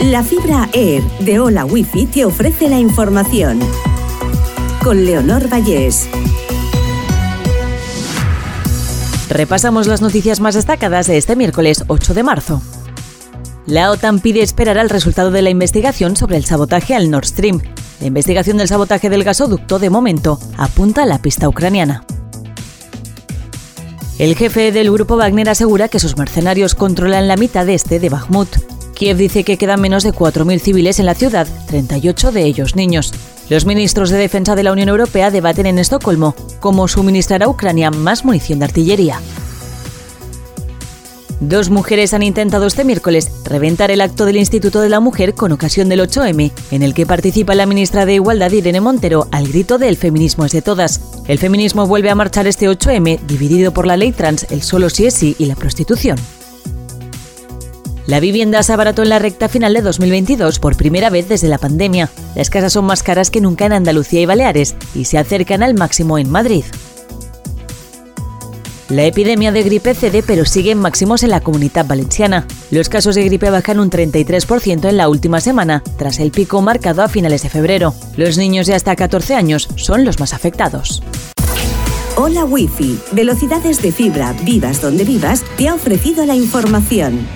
La fibra Air de Hola Wifi te ofrece la información. Con Leonor Vallés. Repasamos las noticias más destacadas de este miércoles 8 de marzo. La OTAN pide esperar al resultado de la investigación sobre el sabotaje al Nord Stream. La investigación del sabotaje del gasoducto, de momento, apunta a la pista ucraniana. El jefe del grupo Wagner asegura que sus mercenarios controlan la mitad este de Bakhmut. Kiev dice que quedan menos de 4.000 civiles en la ciudad, 38 de ellos niños. Los ministros de Defensa de la Unión Europea debaten en Estocolmo cómo suministrar a Ucrania más munición de artillería. Dos mujeres han intentado este miércoles reventar el acto del Instituto de la Mujer con ocasión del 8M, en el que participa la ministra de Igualdad Irene Montero al grito de El feminismo es de todas. El feminismo vuelve a marchar este 8M, dividido por la ley trans, el solo sí es sí y la prostitución. La vivienda se abarató en la recta final de 2022 por primera vez desde la pandemia. Las casas son más caras que nunca en Andalucía y Baleares y se acercan al máximo en Madrid. La epidemia de gripe cede pero sigue en máximos en la comunidad valenciana. Los casos de gripe bajan un 33% en la última semana, tras el pico marcado a finales de febrero. Los niños de hasta 14 años son los más afectados. Hola Wi-Fi, velocidades de fibra, vivas donde vivas, te ha ofrecido la información.